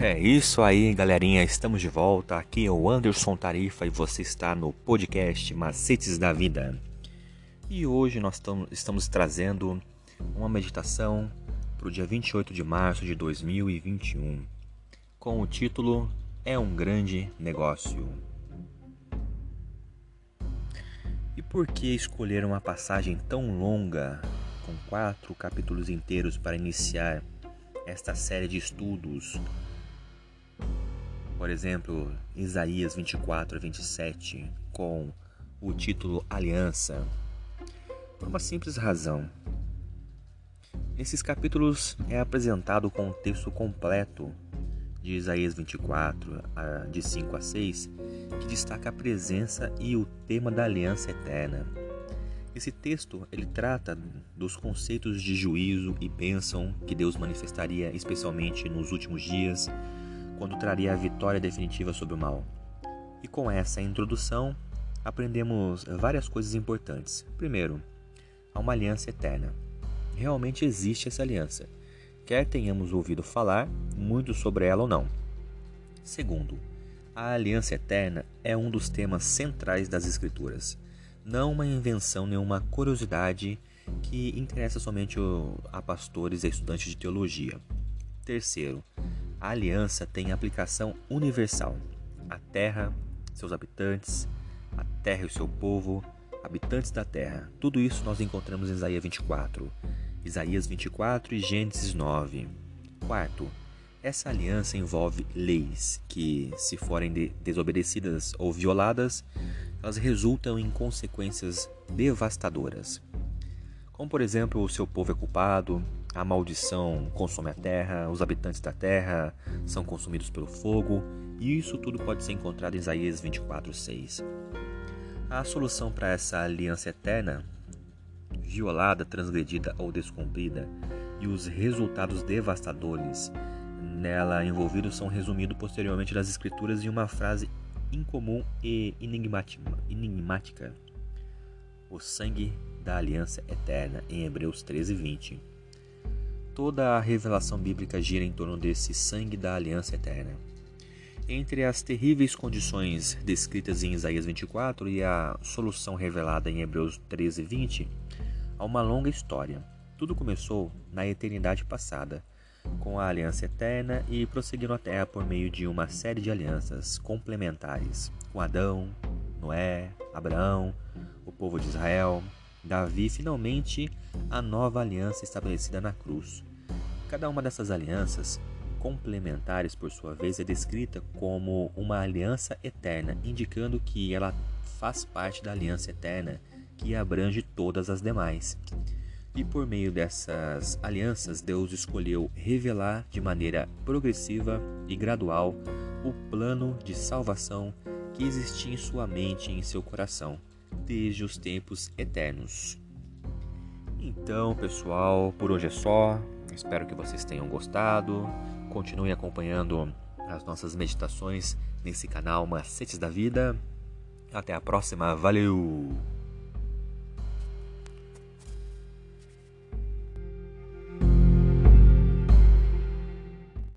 É isso aí, galerinha. Estamos de volta. Aqui é o Anderson Tarifa e você está no podcast Macetes da Vida. E hoje nós estamos trazendo uma meditação para o dia 28 de março de 2021, com o título É um Grande Negócio. E por que escolher uma passagem tão longa, com quatro capítulos inteiros, para iniciar esta série de estudos? Por exemplo, Isaías 24 a 27, com o título Aliança. Por uma simples razão. Nesses capítulos é apresentado o contexto completo de Isaías 24, de 5 a 6, que destaca a presença e o tema da aliança eterna. Esse texto ele trata dos conceitos de juízo e bênção que Deus manifestaria especialmente nos últimos dias quando traria a vitória definitiva sobre o mal. E com essa introdução, aprendemos várias coisas importantes. Primeiro, há uma aliança eterna. Realmente existe essa aliança, quer tenhamos ouvido falar muito sobre ela ou não. Segundo, a aliança eterna é um dos temas centrais das Escrituras, não uma invenção nem uma curiosidade que interessa somente a pastores e estudantes de teologia. Terceiro, a aliança tem aplicação universal. A terra, seus habitantes, a terra e o seu povo, habitantes da terra. Tudo isso nós encontramos em Isaías 24. Isaías 24 e Gênesis 9. Quarto, essa aliança envolve leis que, se forem de desobedecidas ou violadas, elas resultam em consequências devastadoras. Como, por exemplo, o seu povo é culpado, a maldição consome a terra, os habitantes da terra são consumidos pelo fogo, e isso tudo pode ser encontrado em Isaías 24:6. A solução para essa aliança eterna, violada, transgredida ou descumprida, e os resultados devastadores nela envolvidos são resumidos posteriormente nas escrituras em uma frase incomum e enigmática. O sangue da aliança eterna em Hebreus 13:20 toda a revelação bíblica gira em torno desse sangue da aliança eterna. Entre as terríveis condições descritas em Isaías 24 e a solução revelada em Hebreus 13 e 20, há uma longa história. Tudo começou na eternidade passada, com a aliança eterna e prosseguindo a terra por meio de uma série de alianças complementares com Adão, Noé, Abraão, o povo de Israel, Davi e finalmente a nova aliança estabelecida na cruz. Cada uma dessas alianças, complementares por sua vez, é descrita como uma aliança eterna, indicando que ela faz parte da aliança eterna que abrange todas as demais. E por meio dessas alianças, Deus escolheu revelar de maneira progressiva e gradual o plano de salvação que existia em sua mente e em seu coração desde os tempos eternos. Então, pessoal, por hoje é só. Espero que vocês tenham gostado. Continuem acompanhando as nossas meditações nesse canal Macetes da Vida. Até a próxima. Valeu!